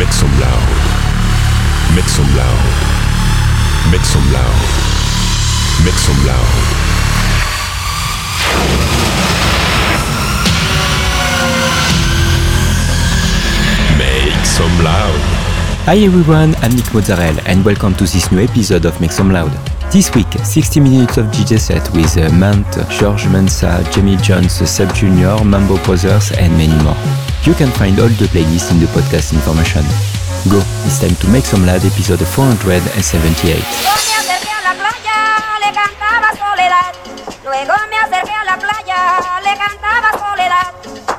Make some loud. Make some loud. Make some loud. Make some loud. Make some loud. Hi everyone, I'm Nick Mozzarella and welcome to this new episode of Make Some Loud. This week, 60 minutes of DJ set with uh, Mant, George Mensah, Jamie Jones, Seb Jr., Mambo Brothers and many more. You can find all the playlists in the podcast information. Go, it's time to make some lad episode 478. Luego me acerqué a la playa, le cantaba soledad,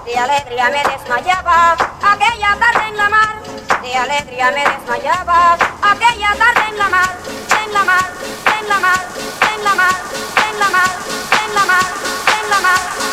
de alegría me desmayaba, aquella tarde en la mar, de alegría me desmayaba, aquella tarde en la mar, en la mar, en la mar, en la mar, en la mar, en la mar. En la mar. Thank you.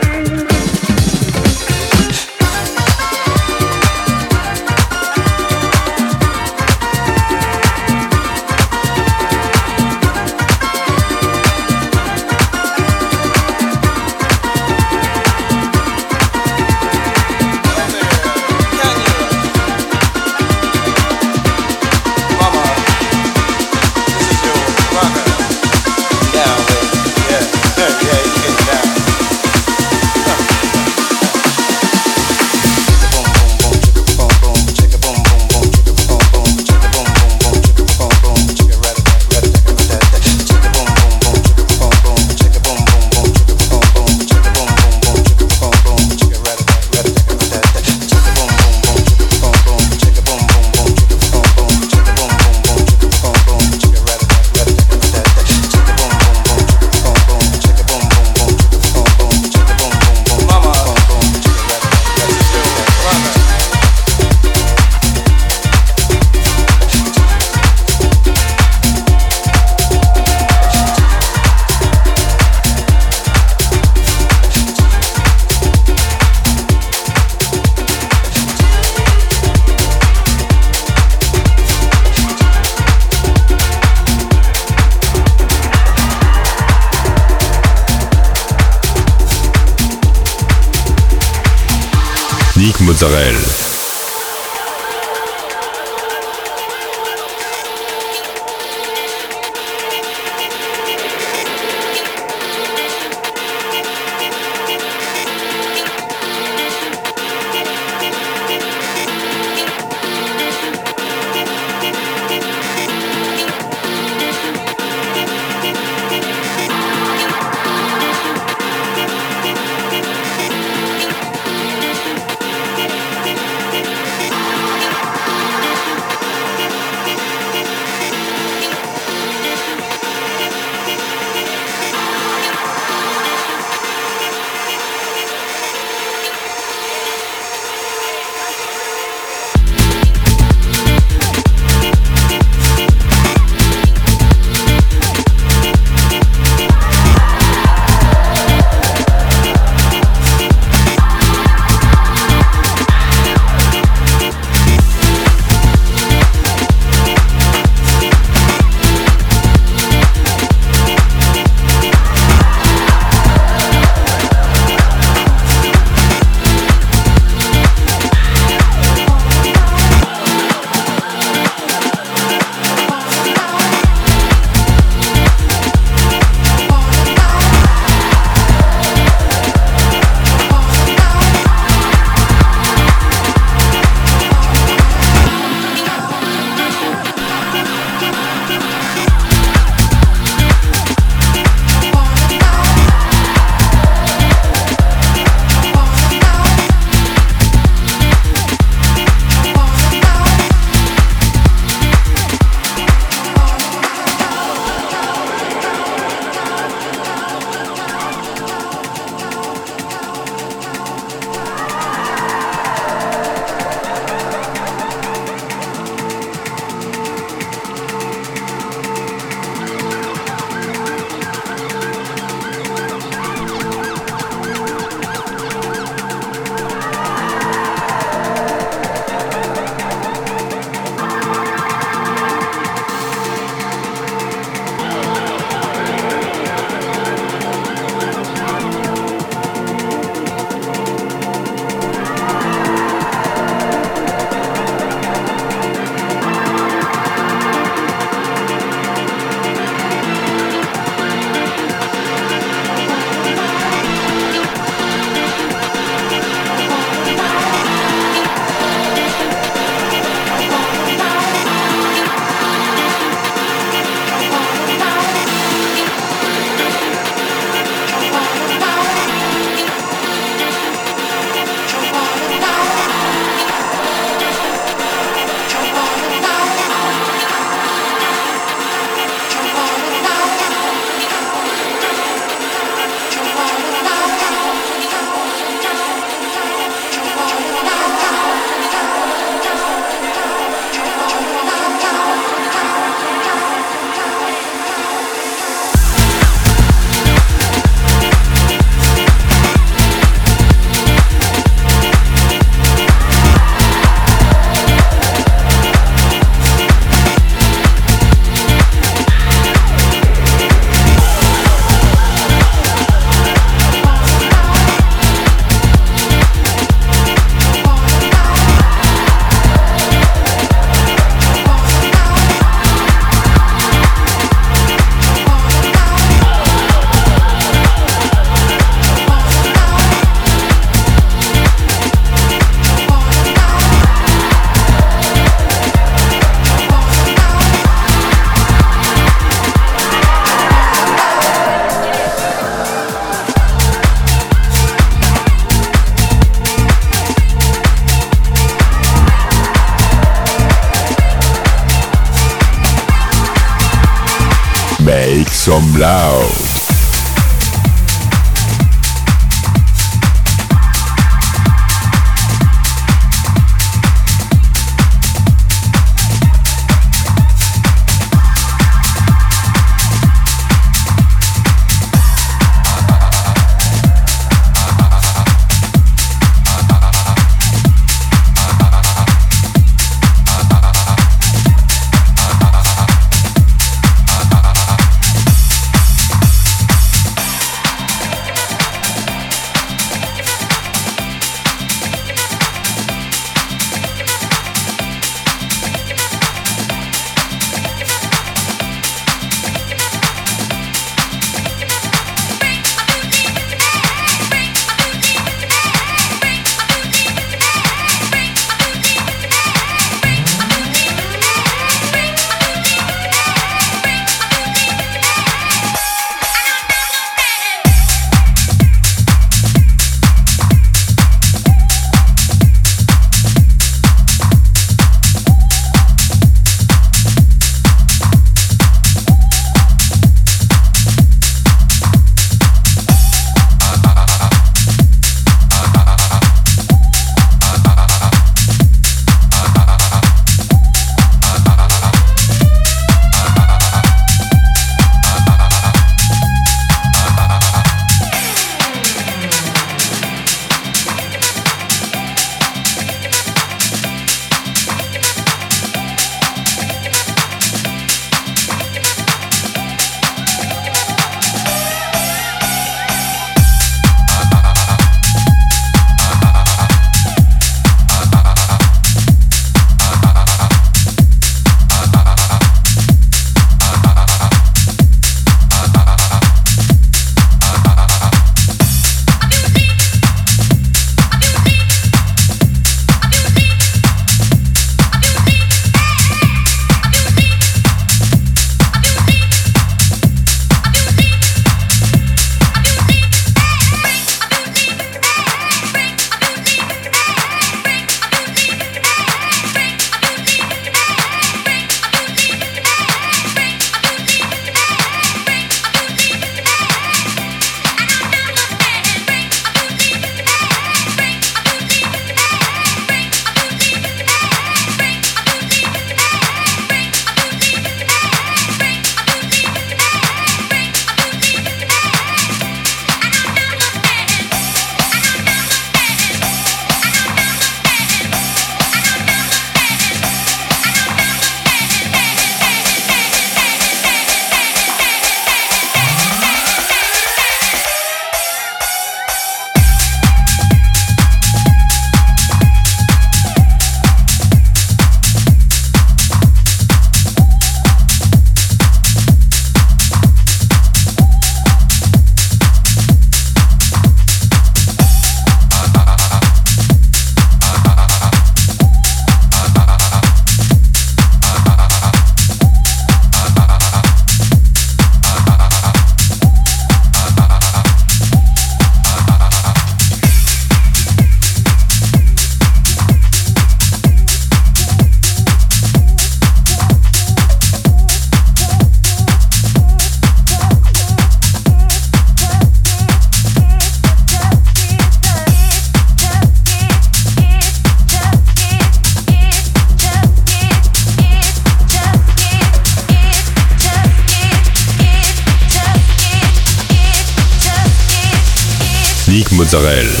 Israel.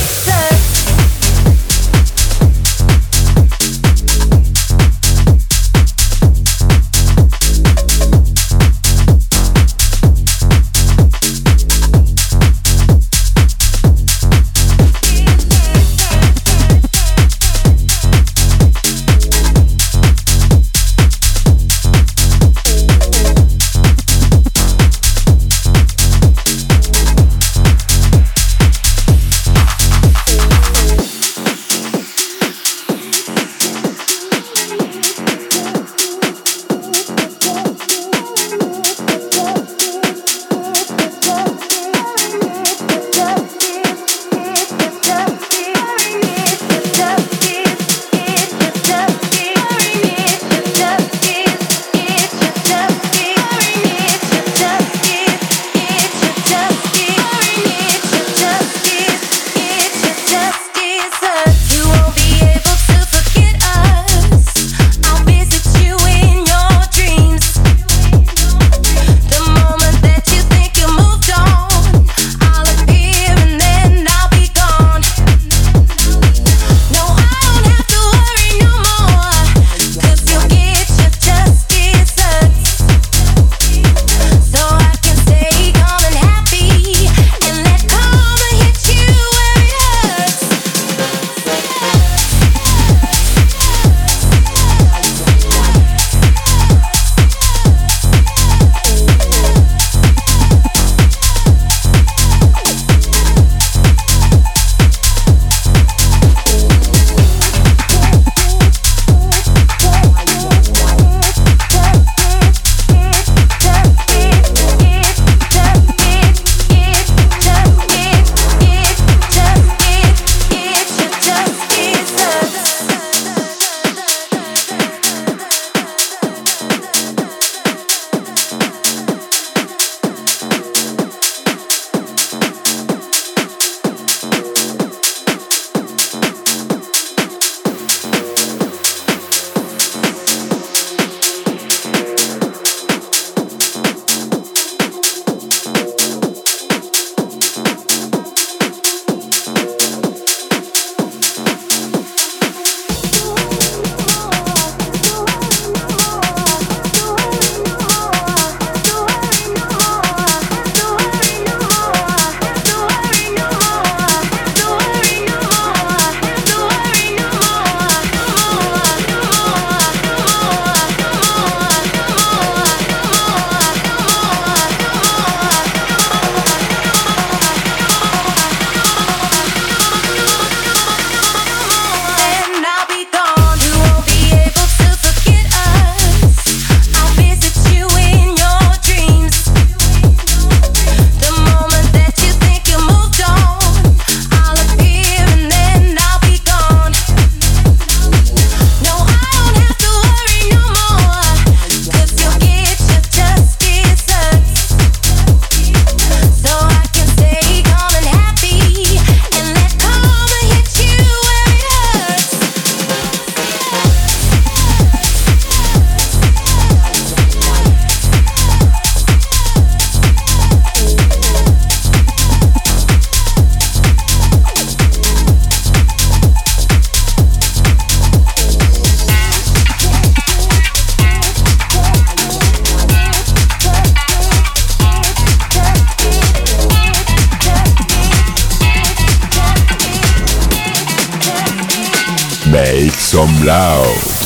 some loud.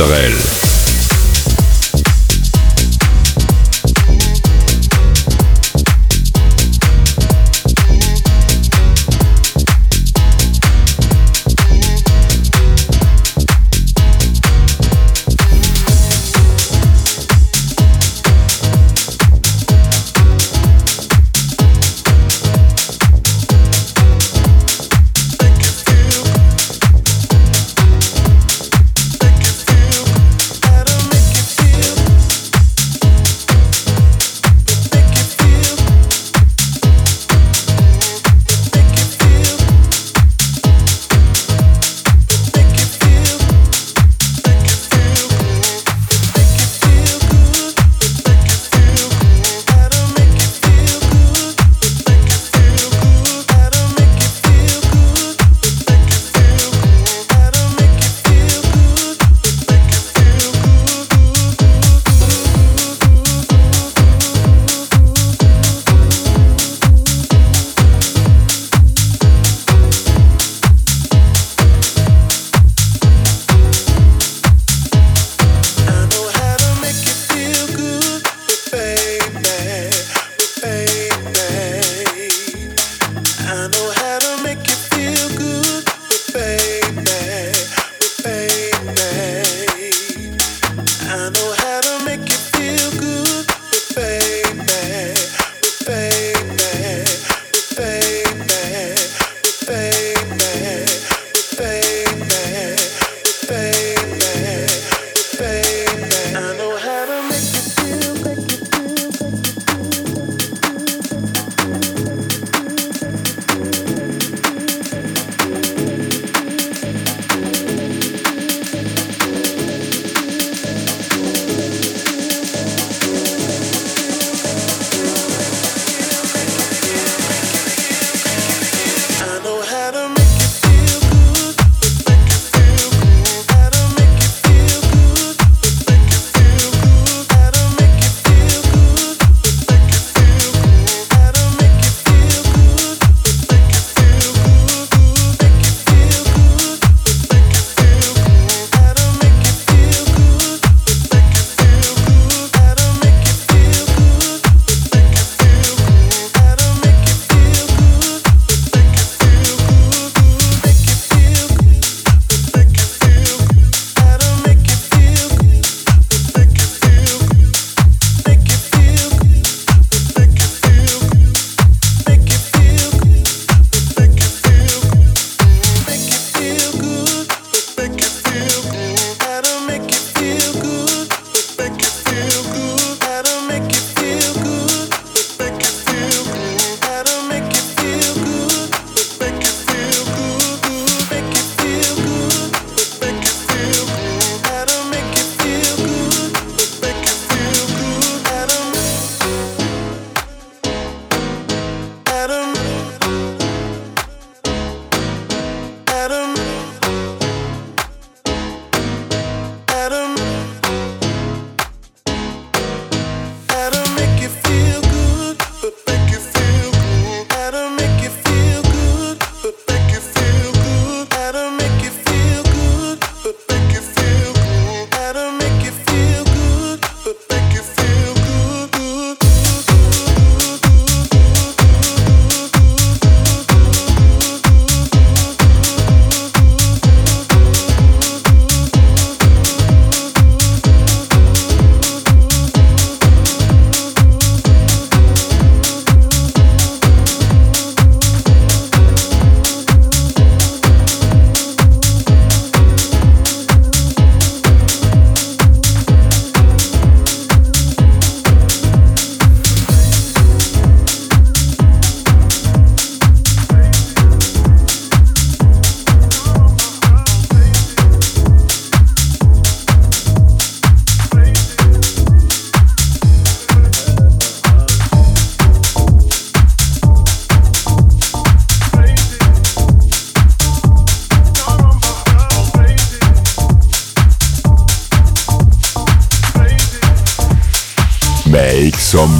Israel.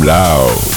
Loud.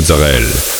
Mozzarella.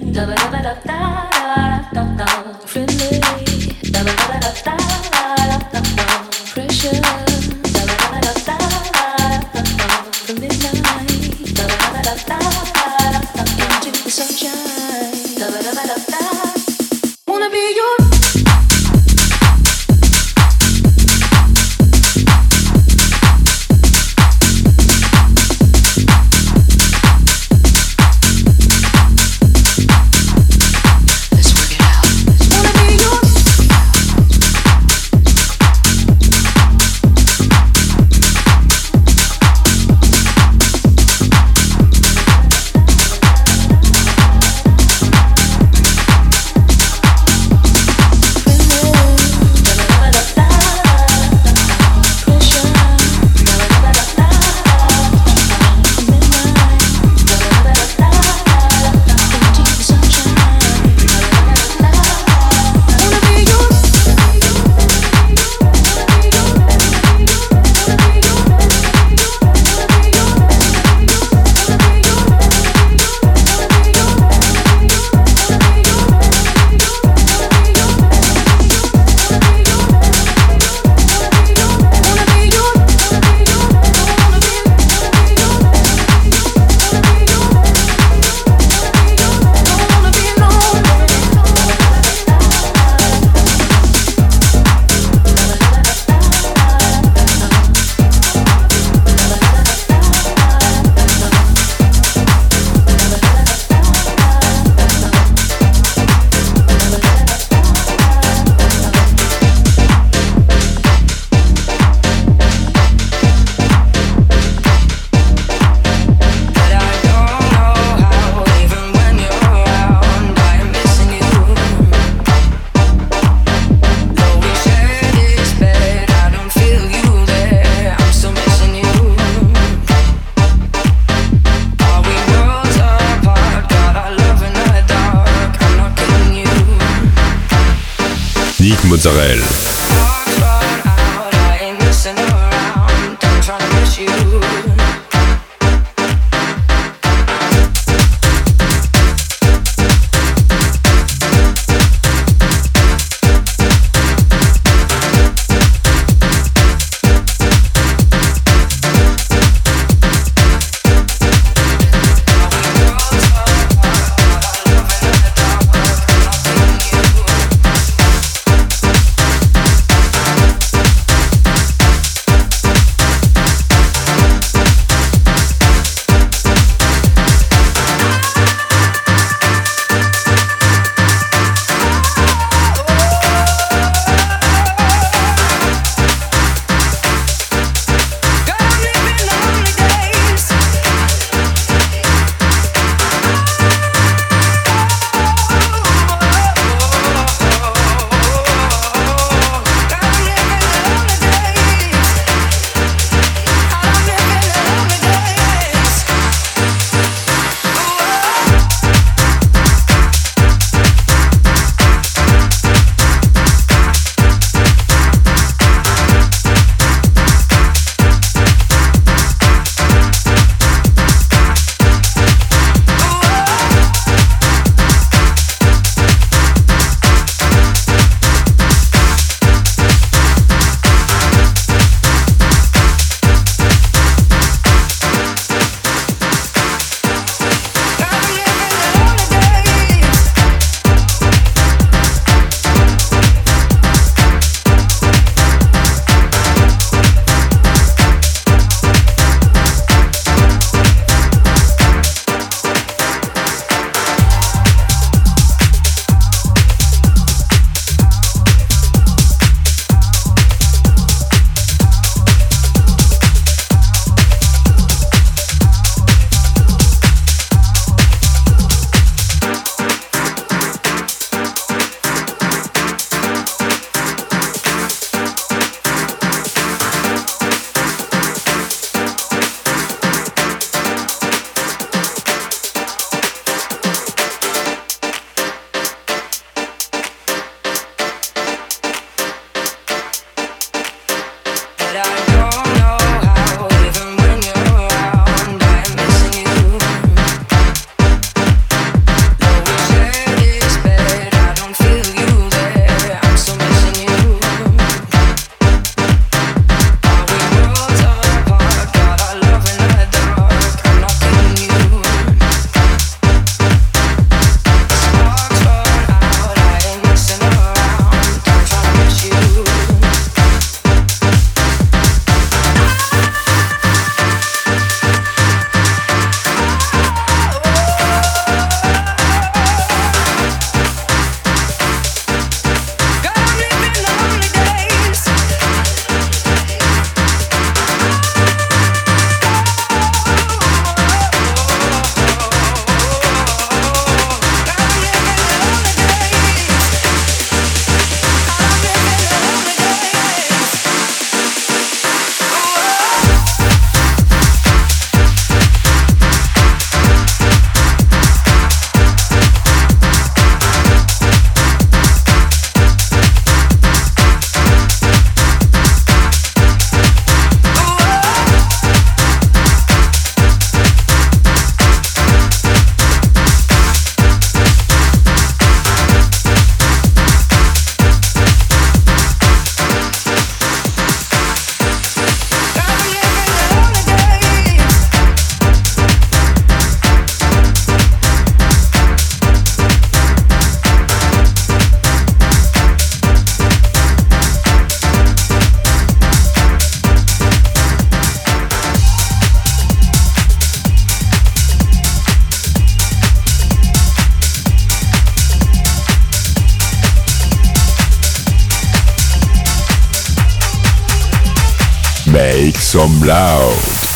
Loud.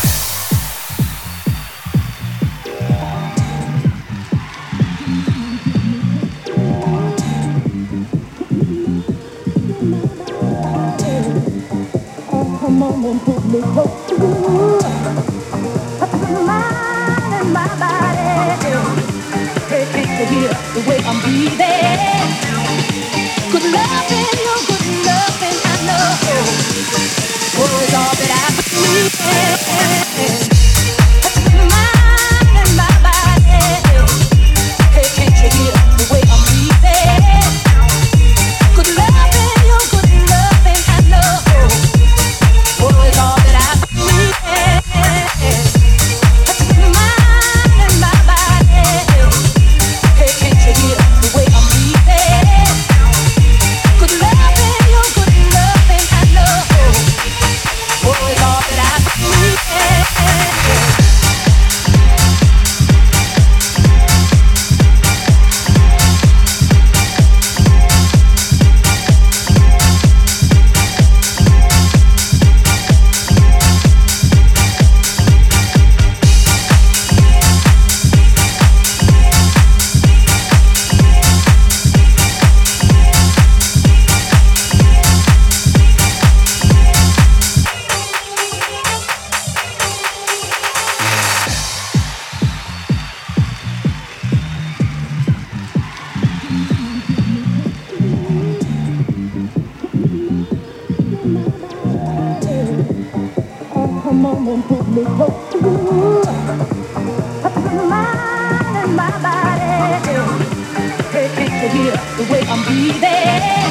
to hear the way I'm breathing.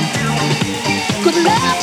Cause love.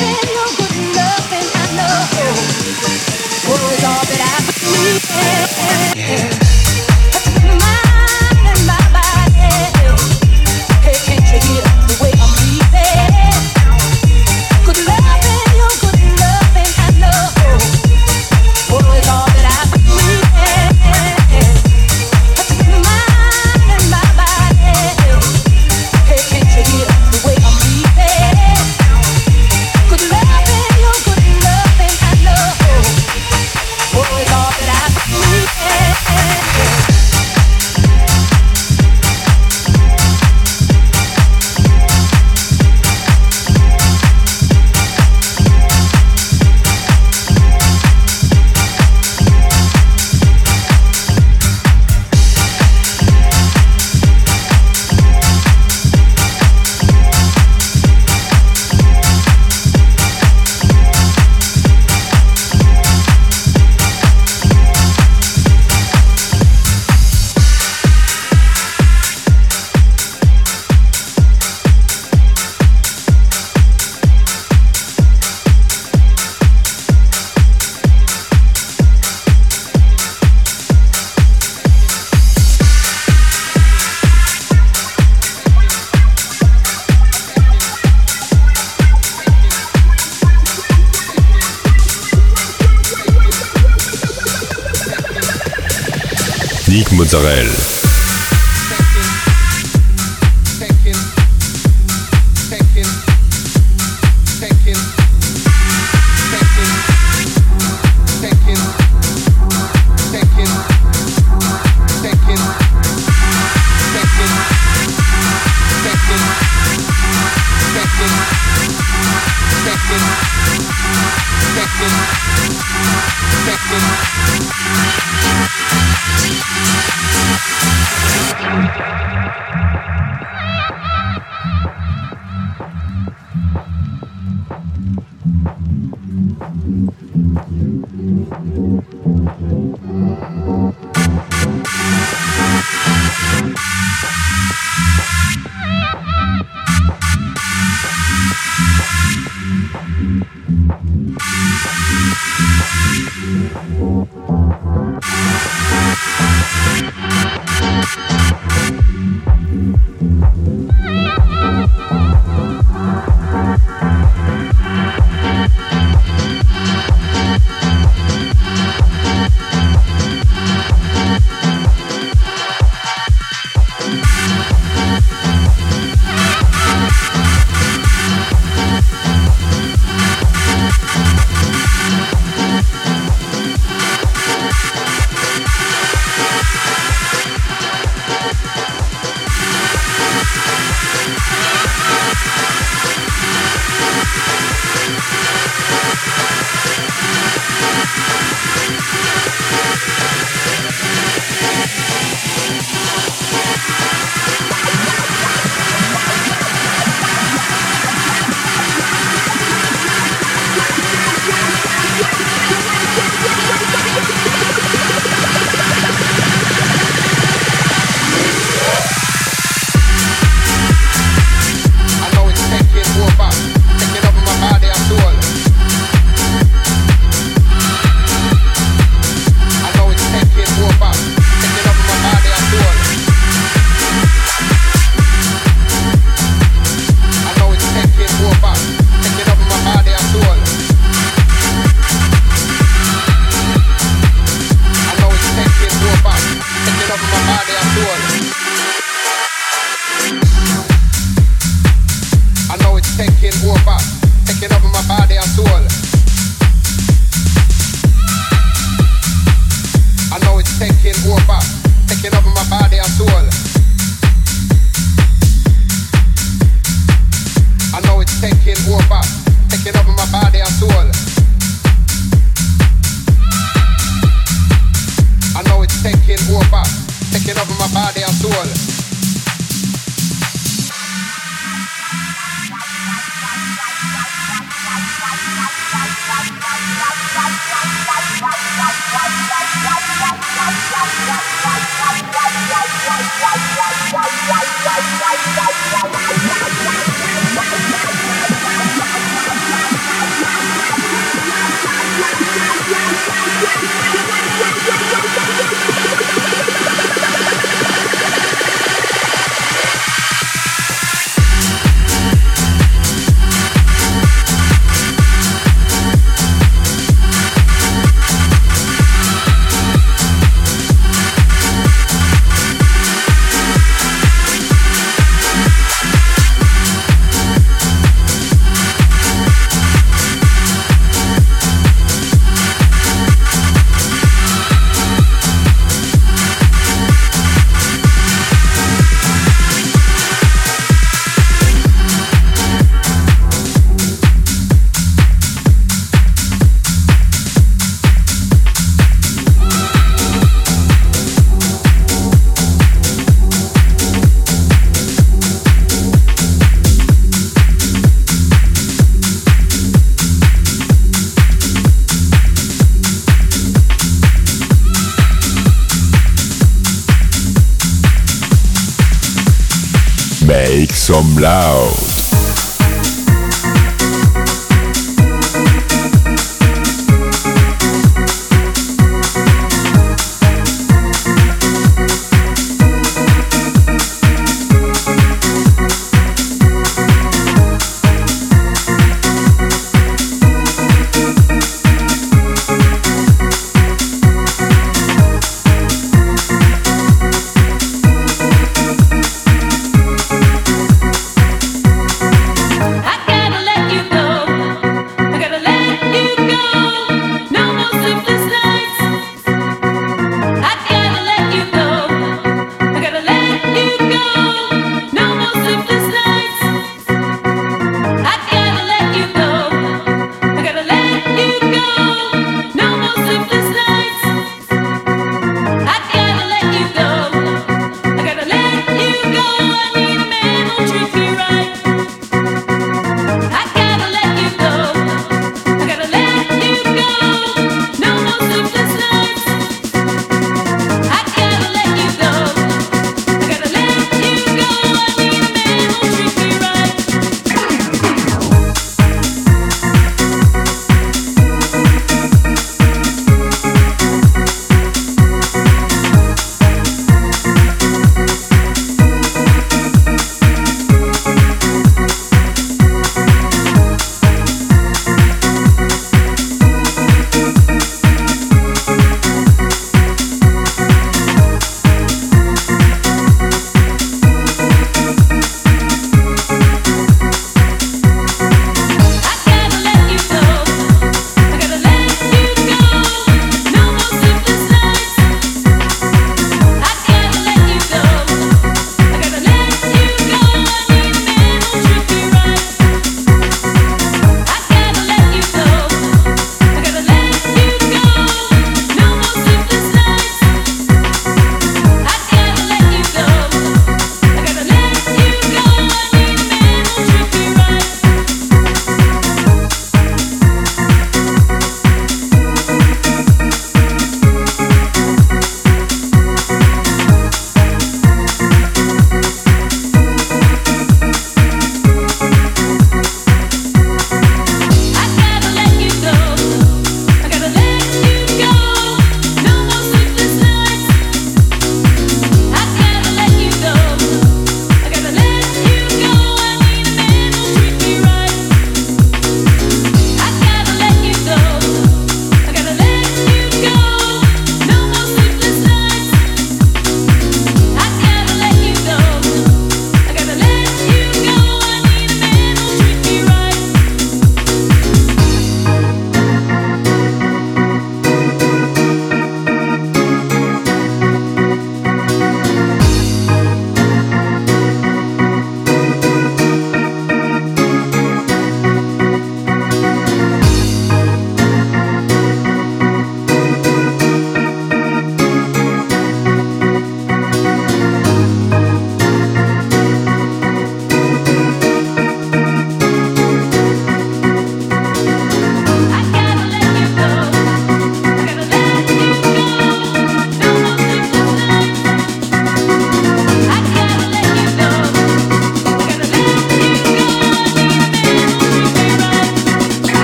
¡Chao!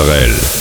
Israel.